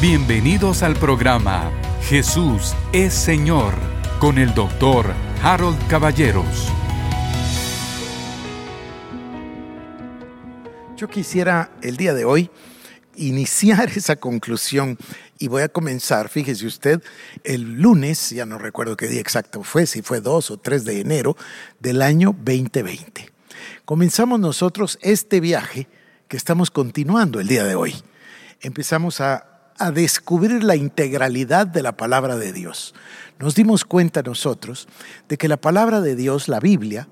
Bienvenidos al programa Jesús es Señor con el doctor Harold Caballeros. Yo quisiera el día de hoy iniciar esa conclusión y voy a comenzar, fíjese usted, el lunes, ya no recuerdo qué día exacto fue, si fue 2 o 3 de enero del año 2020. Comenzamos nosotros este viaje que estamos continuando el día de hoy. Empezamos a, a descubrir la integralidad de la palabra de Dios. Nos dimos cuenta nosotros de que la palabra de Dios, la Biblia,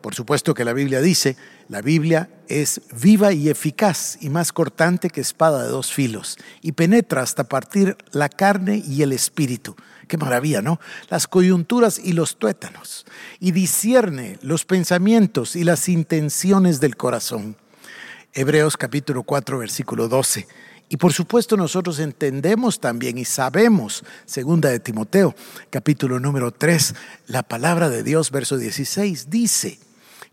por supuesto que la Biblia dice, la Biblia es viva y eficaz y más cortante que espada de dos filos y penetra hasta partir la carne y el espíritu. Qué maravilla, ¿no? Las coyunturas y los tuétanos y discierne los pensamientos y las intenciones del corazón. Hebreos capítulo 4 versículo 12. Y por supuesto nosotros entendemos también y sabemos, segunda de Timoteo, capítulo número 3, la palabra de Dios, verso 16, dice,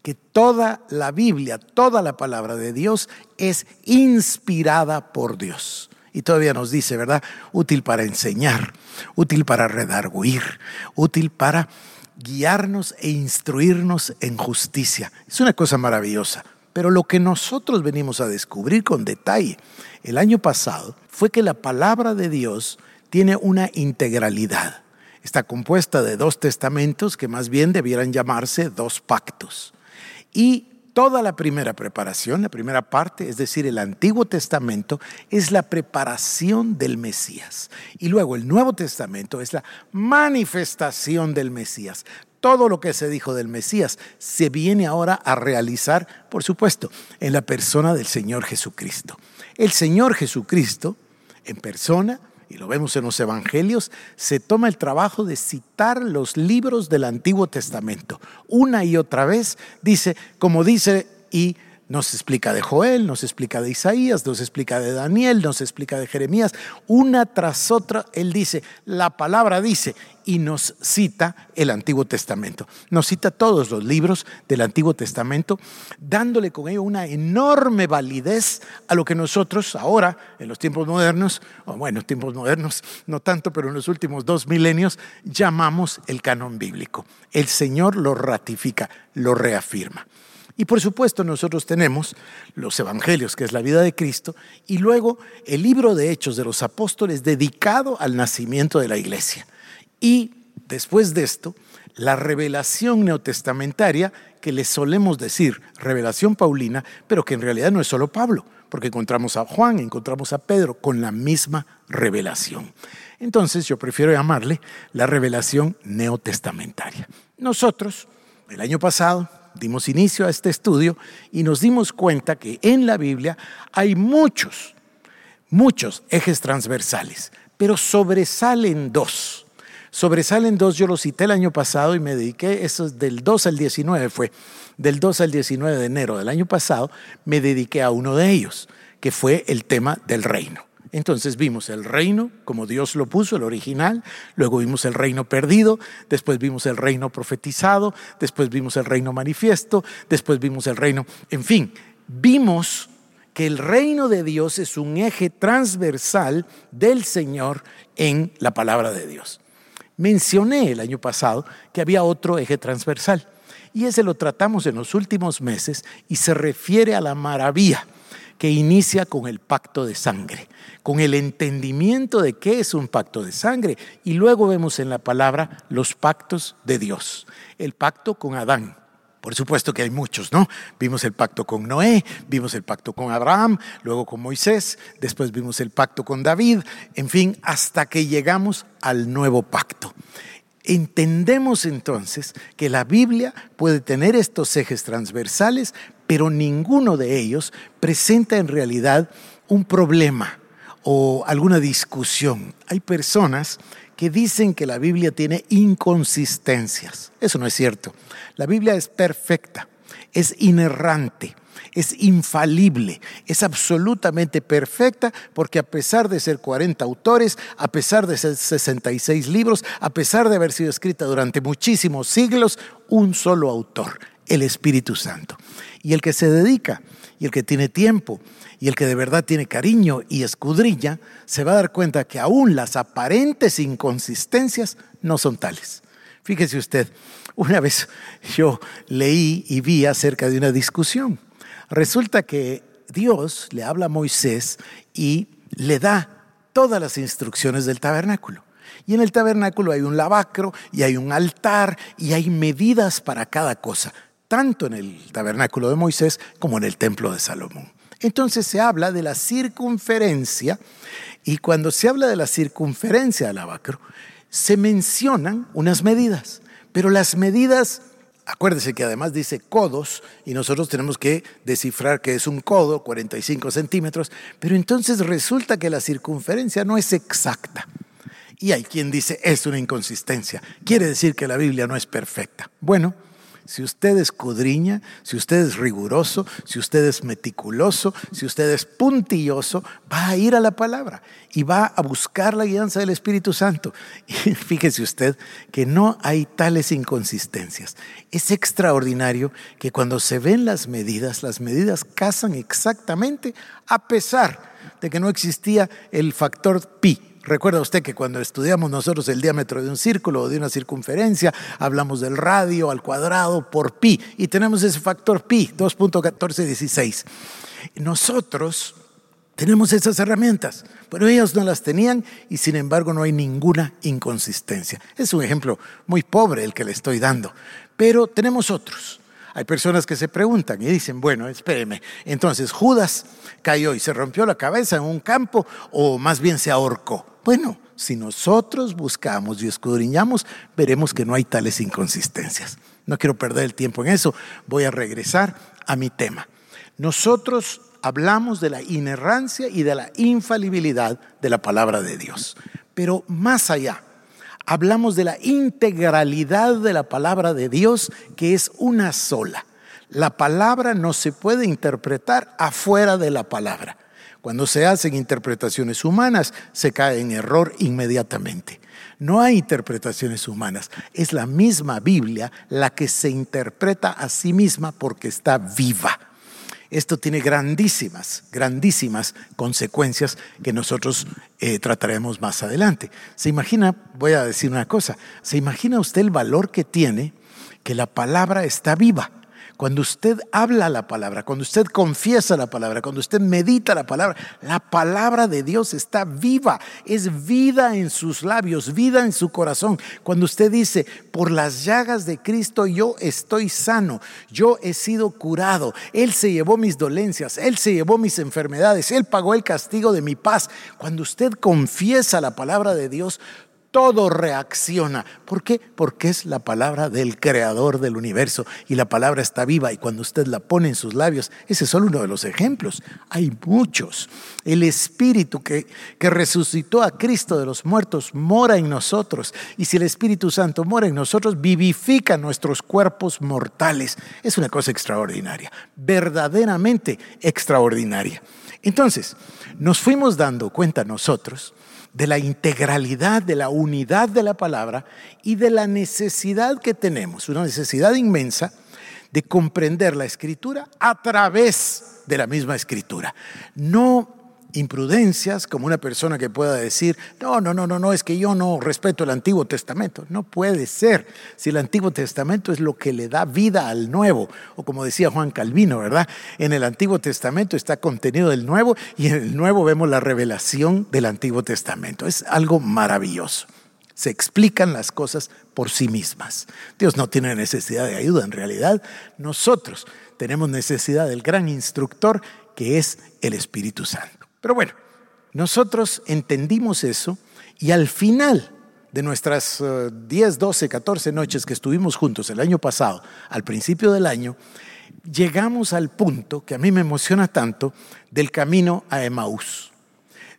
que toda la Biblia, toda la palabra de Dios es inspirada por Dios. Y todavía nos dice, ¿verdad? Útil para enseñar, útil para redarguir, útil para guiarnos e instruirnos en justicia. Es una cosa maravillosa. Pero lo que nosotros venimos a descubrir con detalle el año pasado fue que la palabra de Dios tiene una integralidad. Está compuesta de dos testamentos que más bien debieran llamarse dos pactos. Y toda la primera preparación, la primera parte, es decir, el Antiguo Testamento, es la preparación del Mesías. Y luego el Nuevo Testamento es la manifestación del Mesías. Todo lo que se dijo del Mesías se viene ahora a realizar, por supuesto, en la persona del Señor Jesucristo. El Señor Jesucristo, en persona, y lo vemos en los evangelios, se toma el trabajo de citar los libros del Antiguo Testamento. Una y otra vez dice, como dice y nos explica de Joel, nos explica de Isaías, nos explica de Daniel, nos explica de Jeremías. Una tras otra, él dice, la palabra dice, y nos cita el Antiguo Testamento. Nos cita todos los libros del Antiguo Testamento, dándole con ello una enorme validez a lo que nosotros ahora, en los tiempos modernos, o bueno, tiempos modernos no tanto, pero en los últimos dos milenios, llamamos el canon bíblico. El Señor lo ratifica, lo reafirma. Y por supuesto nosotros tenemos los evangelios, que es la vida de Cristo, y luego el libro de Hechos de los Apóstoles dedicado al nacimiento de la iglesia. Y después de esto, la revelación neotestamentaria, que le solemos decir revelación paulina, pero que en realidad no es solo Pablo, porque encontramos a Juan, encontramos a Pedro con la misma revelación. Entonces yo prefiero llamarle la revelación neotestamentaria. Nosotros, el año pasado, dimos inicio a este estudio y nos dimos cuenta que en la Biblia hay muchos, muchos ejes transversales, pero sobresalen dos. Sobresalen dos, yo los cité el año pasado y me dediqué, eso es del 2 al 19 fue, del 2 al 19 de enero del año pasado, me dediqué a uno de ellos, que fue el tema del reino. Entonces vimos el reino como Dios lo puso, el original, luego vimos el reino perdido, después vimos el reino profetizado, después vimos el reino manifiesto, después vimos el reino, en fin, vimos que el reino de Dios es un eje transversal del Señor en la palabra de Dios. Mencioné el año pasado que había otro eje transversal y ese lo tratamos en los últimos meses y se refiere a la maravilla que inicia con el pacto de sangre, con el entendimiento de qué es un pacto de sangre. Y luego vemos en la palabra los pactos de Dios. El pacto con Adán. Por supuesto que hay muchos, ¿no? Vimos el pacto con Noé, vimos el pacto con Abraham, luego con Moisés, después vimos el pacto con David, en fin, hasta que llegamos al nuevo pacto. Entendemos entonces que la Biblia puede tener estos ejes transversales, pero ninguno de ellos presenta en realidad un problema o alguna discusión. Hay personas que dicen que la Biblia tiene inconsistencias. Eso no es cierto. La Biblia es perfecta, es inerrante, es infalible, es absolutamente perfecta porque a pesar de ser 40 autores, a pesar de ser 66 libros, a pesar de haber sido escrita durante muchísimos siglos, un solo autor, el Espíritu Santo. Y el que se dedica, y el que tiene tiempo, y el que de verdad tiene cariño y escudrilla, se va a dar cuenta que aún las aparentes inconsistencias no son tales. Fíjese usted, una vez yo leí y vi acerca de una discusión. Resulta que Dios le habla a Moisés y le da todas las instrucciones del tabernáculo. Y en el tabernáculo hay un lavacro y hay un altar y hay medidas para cada cosa, tanto en el tabernáculo de Moisés como en el templo de Salomón. Entonces se habla de la circunferencia y cuando se habla de la circunferencia del lavacro, se mencionan unas medidas, pero las medidas Acuérdese que además dice codos y nosotros tenemos que descifrar que es un codo, 45 centímetros, pero entonces resulta que la circunferencia no es exacta. Y hay quien dice es una inconsistencia. Quiere decir que la Biblia no es perfecta. Bueno, si usted escudriña, si usted es riguroso, si usted es meticuloso, si usted es puntilloso, va a ir a la palabra y va a buscar la guianza del Espíritu Santo. Y fíjese usted que no hay tales inconsistencias. Es extraordinario que cuando se ven las medidas, las medidas casan exactamente a pesar de que no existía el factor pi Recuerda usted que cuando estudiamos nosotros el diámetro de un círculo o de una circunferencia, hablamos del radio al cuadrado por pi y tenemos ese factor pi, 2.1416. Nosotros tenemos esas herramientas, pero ellos no las tenían y sin embargo no hay ninguna inconsistencia. Es un ejemplo muy pobre el que le estoy dando, pero tenemos otros. Hay personas que se preguntan y dicen, bueno, espéreme, entonces Judas cayó y se rompió la cabeza en un campo o más bien se ahorcó. Bueno, si nosotros buscamos y escudriñamos, veremos que no hay tales inconsistencias. No quiero perder el tiempo en eso, voy a regresar a mi tema. Nosotros hablamos de la inerrancia y de la infalibilidad de la palabra de Dios, pero más allá, hablamos de la integralidad de la palabra de Dios, que es una sola. La palabra no se puede interpretar afuera de la palabra. Cuando se hacen interpretaciones humanas, se cae en error inmediatamente. No hay interpretaciones humanas, es la misma Biblia la que se interpreta a sí misma porque está viva. Esto tiene grandísimas, grandísimas consecuencias que nosotros eh, trataremos más adelante. Se imagina, voy a decir una cosa, se imagina usted el valor que tiene que la palabra está viva. Cuando usted habla la palabra, cuando usted confiesa la palabra, cuando usted medita la palabra, la palabra de Dios está viva, es vida en sus labios, vida en su corazón. Cuando usted dice, por las llagas de Cristo yo estoy sano, yo he sido curado, Él se llevó mis dolencias, Él se llevó mis enfermedades, Él pagó el castigo de mi paz. Cuando usted confiesa la palabra de Dios, todo reacciona. ¿Por qué? Porque es la palabra del creador del universo y la palabra está viva y cuando usted la pone en sus labios, ese es solo uno de los ejemplos. Hay muchos. El Espíritu que, que resucitó a Cristo de los muertos mora en nosotros y si el Espíritu Santo mora en nosotros, vivifica nuestros cuerpos mortales. Es una cosa extraordinaria, verdaderamente extraordinaria. Entonces, nos fuimos dando cuenta nosotros de la integralidad, de la unidad de la palabra y de la necesidad que tenemos, una necesidad inmensa de comprender la escritura a través de la misma escritura. No imprudencias como una persona que pueda decir, no, no, no, no, no, es que yo no respeto el Antiguo Testamento. No puede ser. Si el Antiguo Testamento es lo que le da vida al Nuevo, o como decía Juan Calvino, ¿verdad? En el Antiguo Testamento está contenido el Nuevo y en el Nuevo vemos la revelación del Antiguo Testamento. Es algo maravilloso. Se explican las cosas por sí mismas. Dios no tiene necesidad de ayuda, en realidad nosotros tenemos necesidad del gran instructor que es el Espíritu Santo. Pero bueno, nosotros entendimos eso y al final de nuestras 10, 12, 14 noches que estuvimos juntos el año pasado, al principio del año, llegamos al punto que a mí me emociona tanto del camino a Emaús,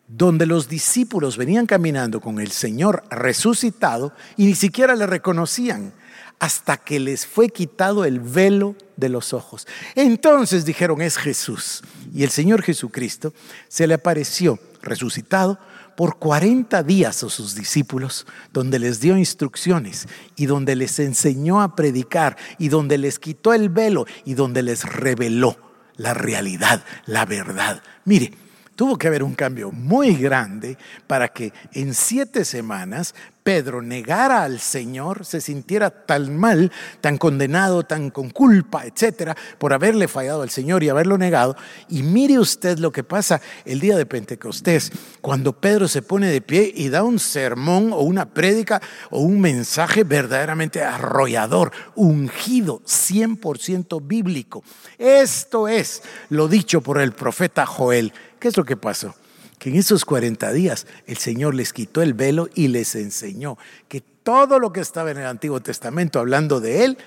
donde los discípulos venían caminando con el Señor resucitado y ni siquiera le reconocían hasta que les fue quitado el velo de los ojos. Entonces dijeron, es Jesús. Y el Señor Jesucristo se le apareció resucitado por 40 días a sus discípulos, donde les dio instrucciones y donde les enseñó a predicar y donde les quitó el velo y donde les reveló la realidad, la verdad. Mire, tuvo que haber un cambio muy grande para que en siete semanas Pedro negara al Señor, se sintiera tan mal, tan condenado, tan con culpa, etcétera, por haberle fallado al Señor y haberlo negado. Y mire usted lo que pasa el día de Pentecostés, cuando Pedro se pone de pie y da un sermón o una prédica o un mensaje verdaderamente arrollador, ungido, 100% bíblico. Esto es lo dicho por el profeta Joel. ¿Qué es lo que pasó? Que en esos 40 días el Señor les quitó el velo y les enseñó que todo lo que estaba en el Antiguo Testamento hablando de Él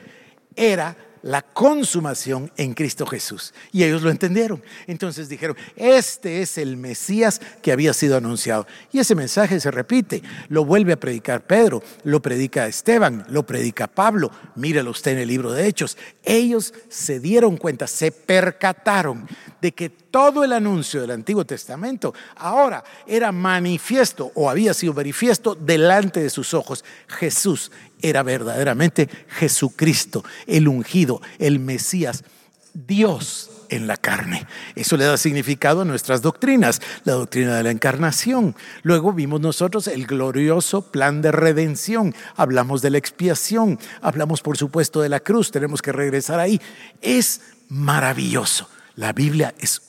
era la consumación en Cristo Jesús. Y ellos lo entendieron. Entonces dijeron, este es el Mesías que había sido anunciado. Y ese mensaje se repite, lo vuelve a predicar Pedro, lo predica Esteban, lo predica Pablo. Míralo usted en el libro de Hechos. Ellos se dieron cuenta, se percataron de que todo el anuncio del Antiguo Testamento ahora era manifiesto o había sido manifiesto delante de sus ojos. Jesús era verdaderamente Jesucristo, el ungido, el Mesías, Dios en la carne. Eso le da significado a nuestras doctrinas, la doctrina de la encarnación. Luego vimos nosotros el glorioso plan de redención, hablamos de la expiación, hablamos por supuesto de la cruz, tenemos que regresar ahí. Es maravilloso. La Biblia es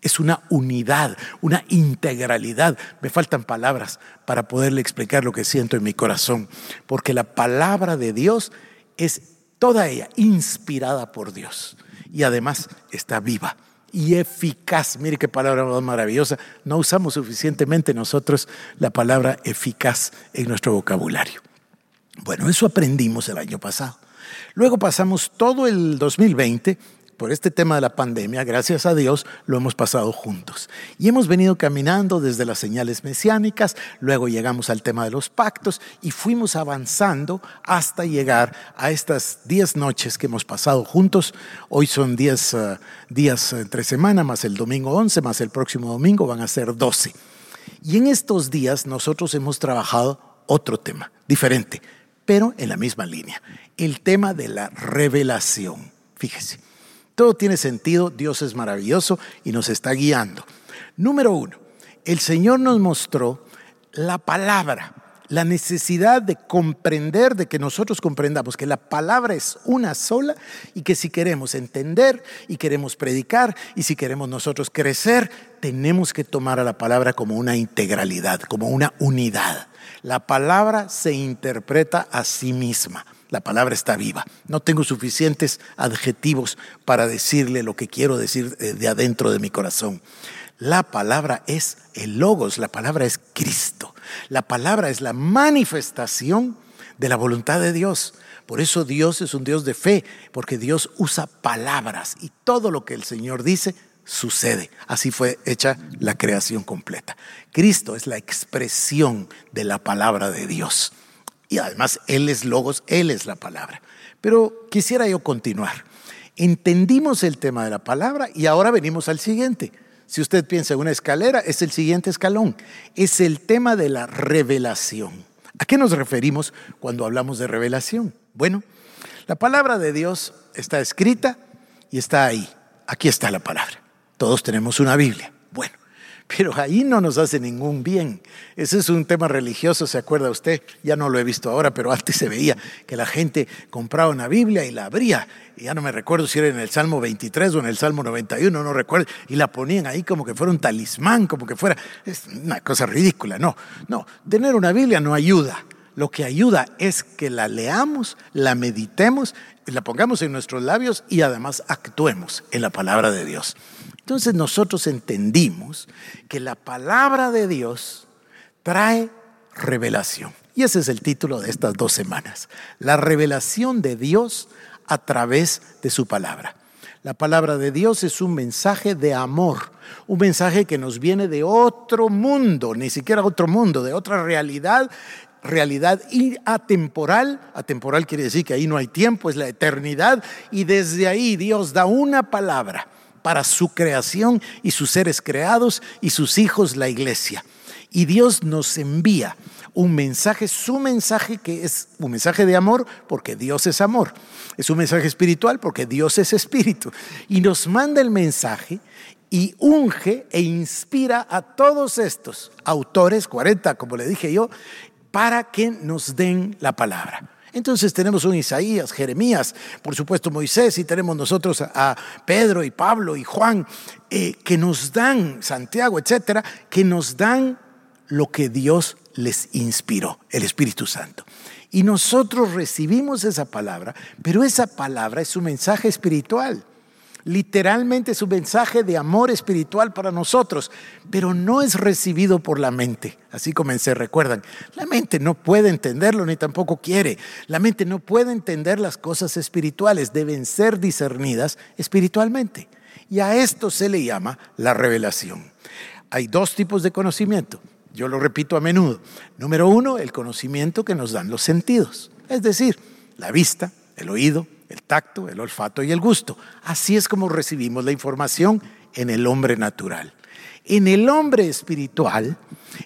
es una unidad, una integralidad. Me faltan palabras para poderle explicar lo que siento en mi corazón, porque la palabra de Dios es toda ella inspirada por Dios y además está viva y eficaz. Mire qué palabra maravillosa. No usamos suficientemente nosotros la palabra eficaz en nuestro vocabulario. Bueno, eso aprendimos el año pasado. Luego pasamos todo el 2020 por este tema de la pandemia, gracias a Dios, lo hemos pasado juntos. Y hemos venido caminando desde las señales mesiánicas, luego llegamos al tema de los pactos y fuimos avanzando hasta llegar a estas 10 noches que hemos pasado juntos. Hoy son 10 eh, días entre semana, más el domingo 11, más el próximo domingo van a ser 12. Y en estos días nosotros hemos trabajado otro tema, diferente, pero en la misma línea, el tema de la revelación. Fíjese. Todo tiene sentido, Dios es maravilloso y nos está guiando. Número uno, el Señor nos mostró la palabra, la necesidad de comprender, de que nosotros comprendamos que la palabra es una sola y que si queremos entender y queremos predicar y si queremos nosotros crecer, tenemos que tomar a la palabra como una integralidad, como una unidad. La palabra se interpreta a sí misma. La palabra está viva. No tengo suficientes adjetivos para decirle lo que quiero decir de adentro de mi corazón. La palabra es el logos, la palabra es Cristo. La palabra es la manifestación de la voluntad de Dios. Por eso Dios es un Dios de fe, porque Dios usa palabras y todo lo que el Señor dice sucede. Así fue hecha la creación completa. Cristo es la expresión de la palabra de Dios. Y además Él es logos, Él es la palabra. Pero quisiera yo continuar. Entendimos el tema de la palabra y ahora venimos al siguiente. Si usted piensa en una escalera, es el siguiente escalón. Es el tema de la revelación. ¿A qué nos referimos cuando hablamos de revelación? Bueno, la palabra de Dios está escrita y está ahí. Aquí está la palabra. Todos tenemos una Biblia. Bueno, pero ahí no nos hace ningún bien. Ese es un tema religioso, ¿se acuerda usted? Ya no lo he visto ahora, pero antes se veía que la gente compraba una Biblia y la abría. Ya no me recuerdo si era en el Salmo 23 o en el Salmo 91, no recuerdo. Y la ponían ahí como que fuera un talismán, como que fuera... Es una cosa ridícula. No, no. Tener una Biblia no ayuda. Lo que ayuda es que la leamos, la meditemos, la pongamos en nuestros labios y además actuemos en la palabra de Dios. Entonces nosotros entendimos que la palabra de Dios trae revelación. Y ese es el título de estas dos semanas. La revelación de Dios a través de su palabra. La palabra de Dios es un mensaje de amor, un mensaje que nos viene de otro mundo, ni siquiera otro mundo, de otra realidad, realidad atemporal. Atemporal quiere decir que ahí no hay tiempo, es la eternidad. Y desde ahí Dios da una palabra para su creación y sus seres creados y sus hijos, la iglesia. Y Dios nos envía un mensaje, su mensaje que es un mensaje de amor, porque Dios es amor. Es un mensaje espiritual, porque Dios es espíritu. Y nos manda el mensaje y unge e inspira a todos estos autores, 40 como le dije yo, para que nos den la palabra. Entonces tenemos un Isaías, Jeremías, por supuesto Moisés, y tenemos nosotros a Pedro y Pablo y Juan, eh, que nos dan, Santiago, etcétera, que nos dan lo que Dios les inspiró, el Espíritu Santo. Y nosotros recibimos esa palabra, pero esa palabra es un mensaje espiritual. Literalmente es un mensaje de amor espiritual para nosotros, pero no es recibido por la mente. Así comencé, recuerdan. La mente no puede entenderlo ni tampoco quiere. La mente no puede entender las cosas espirituales, deben ser discernidas espiritualmente. Y a esto se le llama la revelación. Hay dos tipos de conocimiento. Yo lo repito a menudo. Número uno, el conocimiento que nos dan los sentidos, es decir, la vista, el oído, el tacto, el olfato y el gusto. Así es como recibimos la información en el hombre natural. En el hombre espiritual,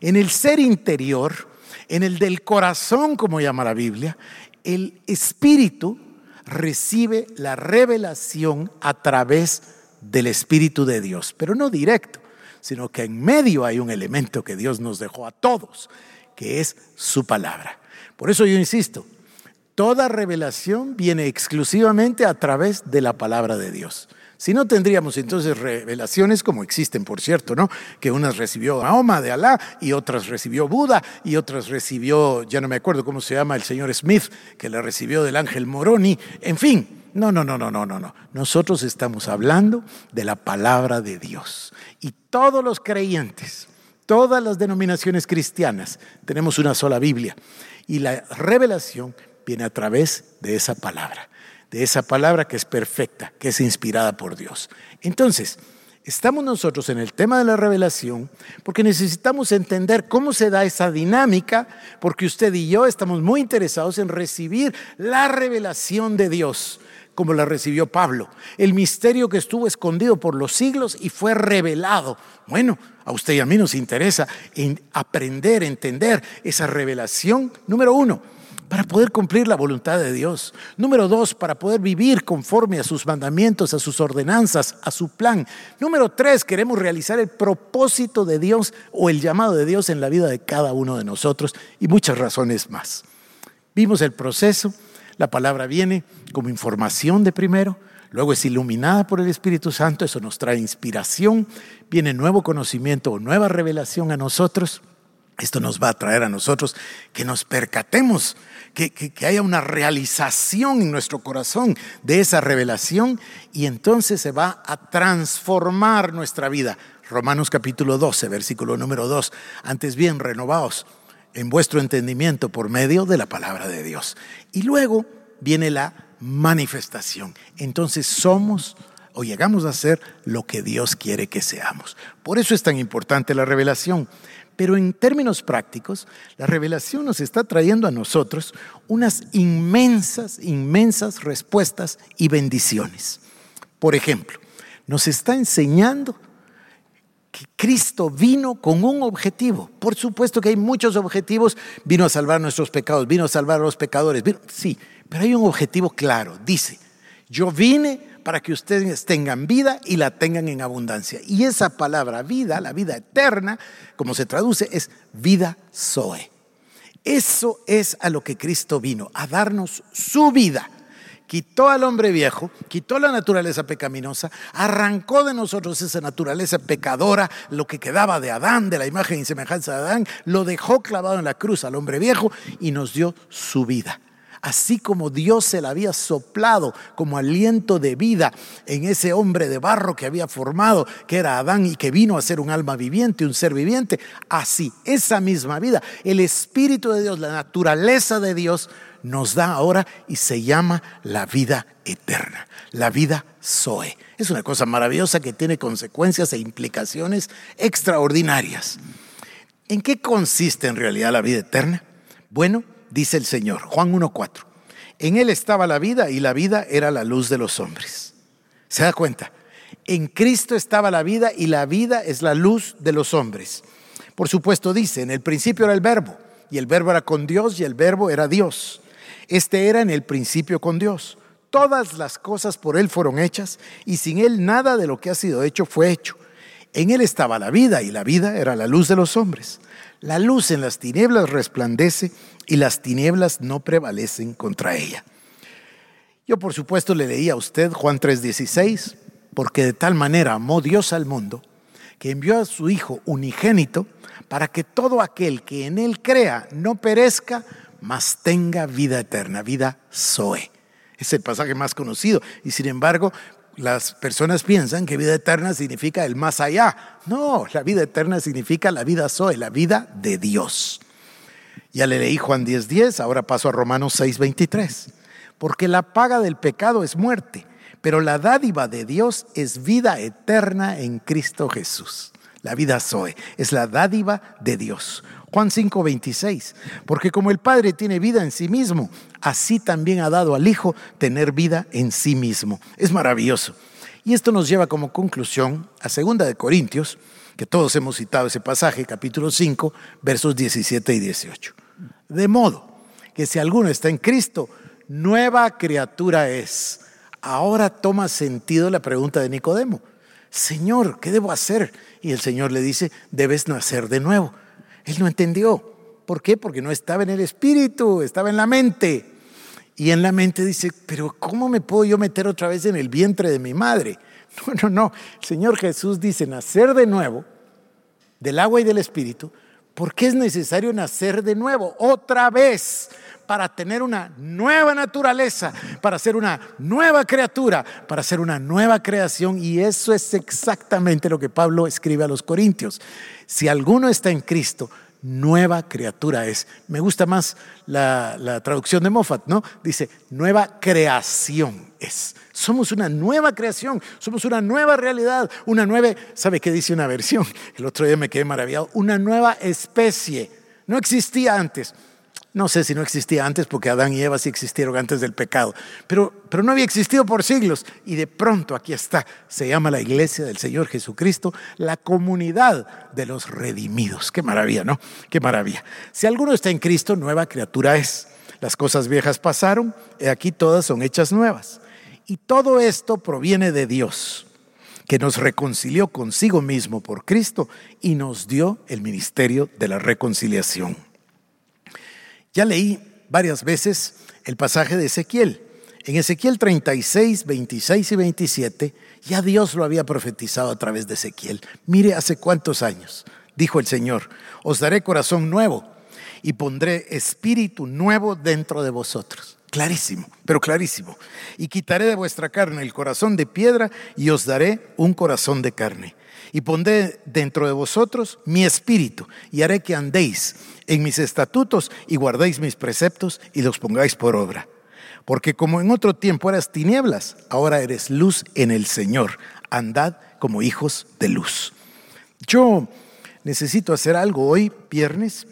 en el ser interior, en el del corazón, como llama la Biblia, el espíritu recibe la revelación a través del Espíritu de Dios, pero no directo, sino que en medio hay un elemento que Dios nos dejó a todos, que es su palabra. Por eso yo insisto, Toda revelación viene exclusivamente a través de la palabra de Dios. Si no tendríamos entonces revelaciones como existen, por cierto, ¿no? Que unas recibió Mahoma de Alá y otras recibió Buda y otras recibió, ya no me acuerdo cómo se llama el señor Smith, que la recibió del ángel Moroni. En fin, no, no, no, no, no, no, no. Nosotros estamos hablando de la palabra de Dios. Y todos los creyentes, todas las denominaciones cristianas, tenemos una sola Biblia. Y la revelación viene a través de esa palabra, de esa palabra que es perfecta, que es inspirada por Dios. Entonces, estamos nosotros en el tema de la revelación porque necesitamos entender cómo se da esa dinámica, porque usted y yo estamos muy interesados en recibir la revelación de Dios como la recibió Pablo, el misterio que estuvo escondido por los siglos y fue revelado. Bueno, a usted y a mí nos interesa en aprender, entender esa revelación, número uno, para poder cumplir la voluntad de Dios. Número dos, para poder vivir conforme a sus mandamientos, a sus ordenanzas, a su plan. Número tres, queremos realizar el propósito de Dios o el llamado de Dios en la vida de cada uno de nosotros y muchas razones más. Vimos el proceso, la palabra viene como información de primero, luego es iluminada por el Espíritu Santo, eso nos trae inspiración, viene nuevo conocimiento o nueva revelación a nosotros. Esto nos va a traer a nosotros que nos percatemos, que, que, haya una realización en nuestro corazón de esa revelación y entonces se va a transformar nuestra vida. Romanos capítulo 12, versículo número 2. Antes bien, renovaos en vuestro entendimiento por medio de la palabra de Dios. Y luego viene la manifestación. Entonces somos o llegamos a ser lo que Dios quiere que seamos. Por eso es tan importante la revelación. Pero en términos prácticos, la revelación nos está trayendo a nosotros unas inmensas, inmensas respuestas y bendiciones. Por ejemplo, nos está enseñando que Cristo vino con un objetivo. Por supuesto que hay muchos objetivos. Vino a salvar nuestros pecados, vino a salvar a los pecadores. sí, pero hay un objetivo claro. Dice, yo vine para que ustedes tengan vida y la tengan en abundancia. Y esa palabra vida, la vida eterna, como se traduce, es vida Zoe. Eso es a lo que Cristo vino, a darnos su vida. Quitó al hombre viejo, quitó la naturaleza pecaminosa, arrancó de nosotros esa naturaleza pecadora, lo que quedaba de Adán, de la imagen y semejanza de Adán, lo dejó clavado en la cruz al hombre viejo y nos dio su vida así como Dios se la había soplado como aliento de vida en ese hombre de barro que había formado, que era Adán y que vino a ser un alma viviente, un ser viviente, así, esa misma vida, el Espíritu de Dios, la naturaleza de Dios, nos da ahora y se llama la vida eterna, la vida Zoe. Es una cosa maravillosa que tiene consecuencias e implicaciones extraordinarias. ¿En qué consiste en realidad la vida eterna? Bueno, dice el Señor, Juan 1.4. En Él estaba la vida y la vida era la luz de los hombres. ¿Se da cuenta? En Cristo estaba la vida y la vida es la luz de los hombres. Por supuesto dice, en el principio era el verbo, y el verbo era con Dios, y el verbo era Dios. Este era en el principio con Dios. Todas las cosas por Él fueron hechas, y sin Él nada de lo que ha sido hecho fue hecho. En Él estaba la vida, y la vida era la luz de los hombres. La luz en las tinieblas resplandece, y las tinieblas no prevalecen contra ella. Yo por supuesto le leí a usted Juan 3:16, porque de tal manera amó Dios al mundo, que envió a su Hijo unigénito para que todo aquel que en Él crea no perezca, mas tenga vida eterna, vida Zoe. Es el pasaje más conocido y sin embargo las personas piensan que vida eterna significa el más allá. No, la vida eterna significa la vida Zoe, la vida de Dios. Ya le leí Juan 10:10, ahora paso a Romanos 6:23 porque la paga del pecado es muerte, pero la dádiva de Dios es vida eterna en Cristo Jesús. La vida Zoe es la dádiva de Dios. Juan 5:26, porque como el Padre tiene vida en sí mismo, así también ha dado al Hijo tener vida en sí mismo. Es maravilloso. Y esto nos lleva como conclusión a 2 de Corintios, que todos hemos citado ese pasaje, capítulo 5, versos 17 y 18. De modo que si alguno está en Cristo, nueva criatura es. Ahora toma sentido la pregunta de Nicodemo. Señor, ¿qué debo hacer? Y el Señor le dice, debes nacer de nuevo. Él no entendió. ¿Por qué? Porque no estaba en el espíritu, estaba en la mente. Y en la mente dice, pero ¿cómo me puedo yo meter otra vez en el vientre de mi madre? No, no, no. El Señor Jesús dice, nacer de nuevo, del agua y del espíritu, porque es necesario nacer de nuevo, otra vez para tener una nueva naturaleza, para ser una nueva criatura, para ser una nueva creación. Y eso es exactamente lo que Pablo escribe a los Corintios. Si alguno está en Cristo, nueva criatura es. Me gusta más la, traducción de Moffat, ¿no? Dice, nueva creación es. Somos una nueva creación, somos una nueva realidad, una nueva, ¿sabe qué dice una versión? El otro día me quedé maravillado, una nueva especie. No existía antes. No sé si no existía antes, porque Adán y Eva sí existieron antes del pecado, pero, pero no había existido por siglos. Y de pronto aquí está, se llama la iglesia del Señor Jesucristo, la comunidad de los redimidos. Qué maravilla, ¿no? Qué maravilla. Si alguno está en Cristo, nueva criatura es. Las cosas viejas pasaron, y aquí todas son hechas nuevas. Y todo esto proviene de Dios, que nos reconcilió consigo mismo por Cristo y nos dio el ministerio de la reconciliación. Ya leí varias veces el pasaje de Ezequiel. En Ezequiel 36, 26 y 27, ya Dios lo había profetizado a través de Ezequiel. Mire hace cuántos años, dijo el Señor, os daré corazón nuevo y pondré espíritu nuevo dentro de vosotros. Clarísimo, pero clarísimo. Y quitaré de vuestra carne el corazón de piedra y os daré un corazón de carne. Y pondré dentro de vosotros mi espíritu y haré que andéis en mis estatutos y guardéis mis preceptos y los pongáis por obra. Porque como en otro tiempo eras tinieblas, ahora eres luz en el Señor. Andad como hijos de luz. Yo necesito hacer algo hoy, viernes.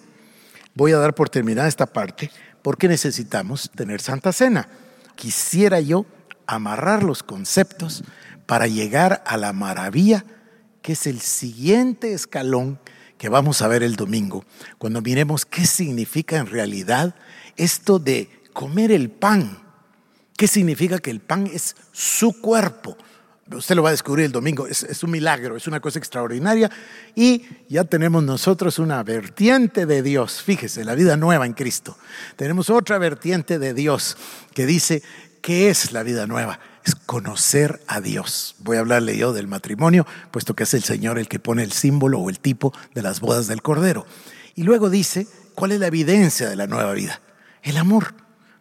Voy a dar por terminada esta parte porque necesitamos tener Santa Cena. Quisiera yo amarrar los conceptos para llegar a la maravilla que es el siguiente escalón que vamos a ver el domingo, cuando miremos qué significa en realidad esto de comer el pan. ¿Qué significa que el pan es su cuerpo? Usted lo va a descubrir el domingo, es, un milagro, es una cosa extraordinaria y ya tenemos nosotros una vertiente de Dios, fíjese, la vida nueva en Cristo. Tenemos otra vertiente de Dios que dice, ¿qué es la vida nueva? es conocer a Dios. Voy a hablarle yo del matrimonio, puesto que es el Señor el que pone el símbolo o el tipo de las bodas del Cordero. Y luego dice, ¿cuál es la evidencia de la nueva vida? El amor.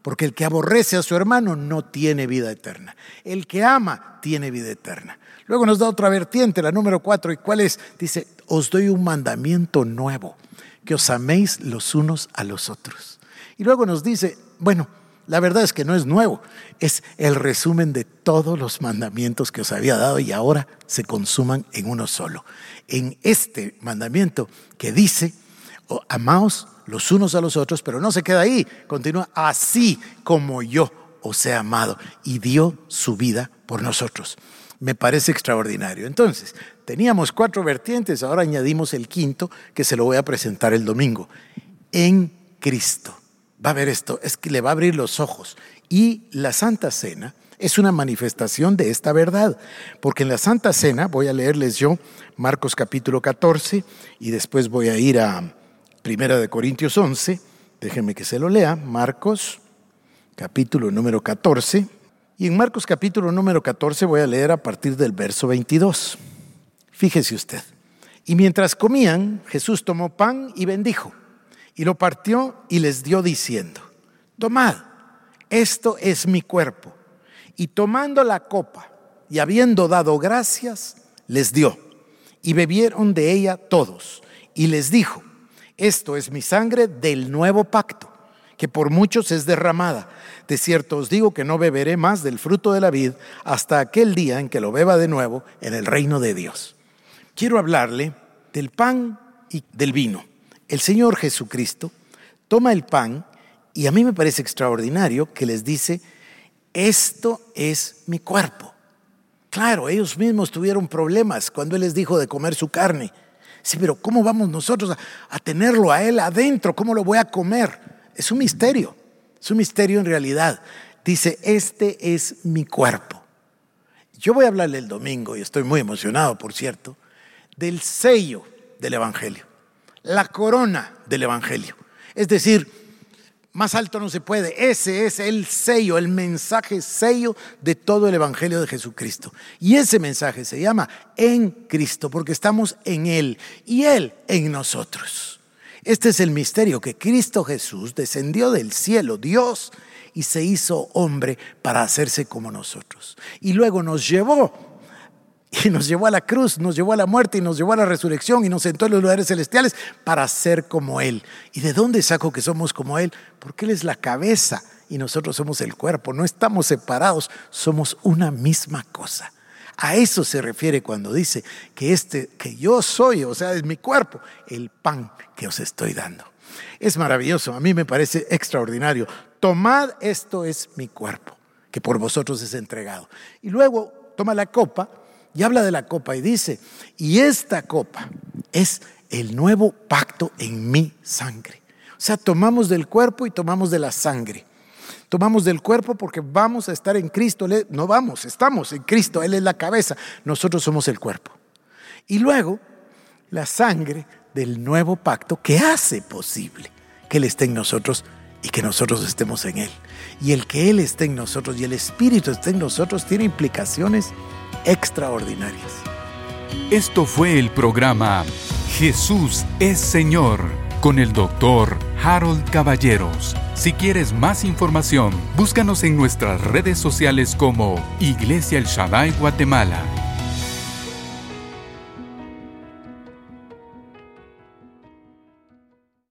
Porque el que aborrece a su hermano no tiene vida eterna. El que ama tiene vida eterna. Luego nos da otra vertiente, la número cuatro. ¿Y cuál es? Dice, os doy un mandamiento nuevo, que os améis los unos a los otros. Y luego nos dice, bueno, la verdad es que no es nuevo, es el resumen de todos los mandamientos que os había dado y ahora se consuman en uno solo. En este mandamiento que dice, amaos los unos a los otros, pero no se queda ahí, continúa así como yo os he amado y dio su vida por nosotros. Me parece extraordinario. Entonces, teníamos cuatro vertientes, ahora añadimos el quinto que se lo voy a presentar el domingo. En Cristo. Va a ver esto, es que le va a abrir los ojos. Y la Santa Cena es una manifestación de esta verdad, porque en la Santa Cena, voy a leerles yo Marcos capítulo 14 y después voy a ir a Primera de Corintios 11, déjenme que se lo lea, Marcos capítulo número 14. Y en Marcos capítulo número 14 voy a leer a partir del verso 22. Fíjese usted. Y mientras comían, Jesús tomó pan y bendijo, y lo partió y les dio diciendo, tomad, esto es mi cuerpo. Y tomando la copa y habiendo dado gracias, les dio, y bebieron de ella todos, y les dijo, esto es mi sangre del nuevo pacto que por muchos es derramada. De cierto os digo que no beberé más del fruto de la vid hasta aquel día en que lo beba de nuevo en el reino de Dios. Quiero hablarle del pan y del vino. El Señor Jesucristo toma el pan y a mí me parece extraordinario que les dice, esto es mi cuerpo. Claro, ellos mismos tuvieron problemas cuando Él les dijo de comer su carne. Sí, pero ¿cómo vamos nosotros a, a tenerlo a Él adentro? ¿Cómo lo voy a comer? Es un misterio, es un misterio en realidad. Dice, este es mi cuerpo. Yo voy a hablarle el domingo, y estoy muy emocionado, por cierto, del sello del Evangelio, la corona del Evangelio. Es decir, más alto no se puede. Ese es el sello, el mensaje sello de todo el Evangelio de Jesucristo. Y ese mensaje se llama en Cristo, porque estamos en Él y Él en nosotros. Este es el misterio que Cristo Jesús descendió del cielo, Dios, y se hizo hombre para hacerse como nosotros. Y luego nos llevó, y nos llevó a la cruz, nos llevó a la muerte y nos llevó a la resurrección y nos sentó en los lugares celestiales para ser como Él. ¿Y de dónde saco que somos como Él? Porque Él es la cabeza y nosotros somos el cuerpo. No estamos separados, somos una misma cosa. A eso se refiere cuando dice que este que yo soy, o sea, es mi cuerpo, el pan que os estoy dando. Es maravilloso, a mí me parece extraordinario. Tomad esto es mi cuerpo, que por vosotros es entregado. Y luego toma la copa y habla de la copa y dice, y esta copa es el nuevo pacto en mi sangre. O sea, tomamos del cuerpo y tomamos de la sangre. Tomamos del cuerpo porque vamos a estar en Cristo. No vamos, estamos en Cristo. Él es la cabeza. Nosotros somos el cuerpo. Y luego, la sangre del nuevo pacto que hace posible que Él esté en nosotros y que nosotros estemos en Él. Y el que Él esté en nosotros y el Espíritu esté en nosotros tiene implicaciones extraordinarias. Esto fue el programa Jesús es Señor con el doctor Harold Caballeros. Si quieres más información, búscanos en nuestras redes sociales como Iglesia El Shaddai Guatemala.